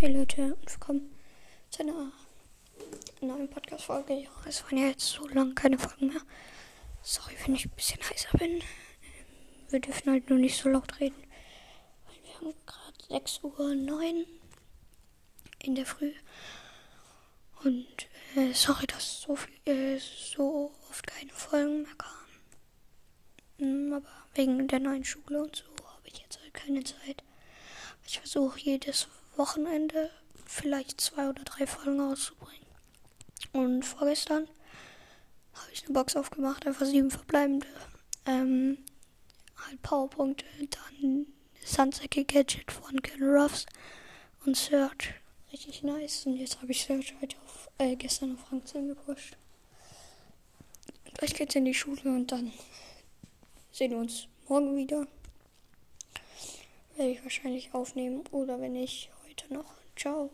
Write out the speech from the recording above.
Hey Leute und willkommen zu einer neuen Podcast-Folge. Es waren ja jetzt so lange keine Folgen mehr. Sorry, wenn ich ein bisschen heißer bin. Ähm, Wir dürfen halt nur nicht so laut reden. Wir haben gerade 6.09 Uhr in der Früh. Und äh, sorry, dass so, viel, äh, so oft keine Folgen mehr kamen. Mm, Aber wegen der neuen Schule und so habe ich jetzt halt keine Zeit. Ich versuche jedes Wochenende vielleicht zwei oder drei Folgen rauszubringen. Und vorgestern habe ich eine Box aufgemacht, einfach sieben verbleibende. Ähm, halt Powerpunkte, dann Sunsäcke Gadget von Ken Ruffs und Search. Richtig nice. Und jetzt habe ich Search heute auf, äh, gestern auf Rang 10 gepusht. Gleich geht's in die Schule und dann sehen wir uns morgen wieder. Werde ich wahrscheinlich aufnehmen oder wenn nicht, noch. Ciao.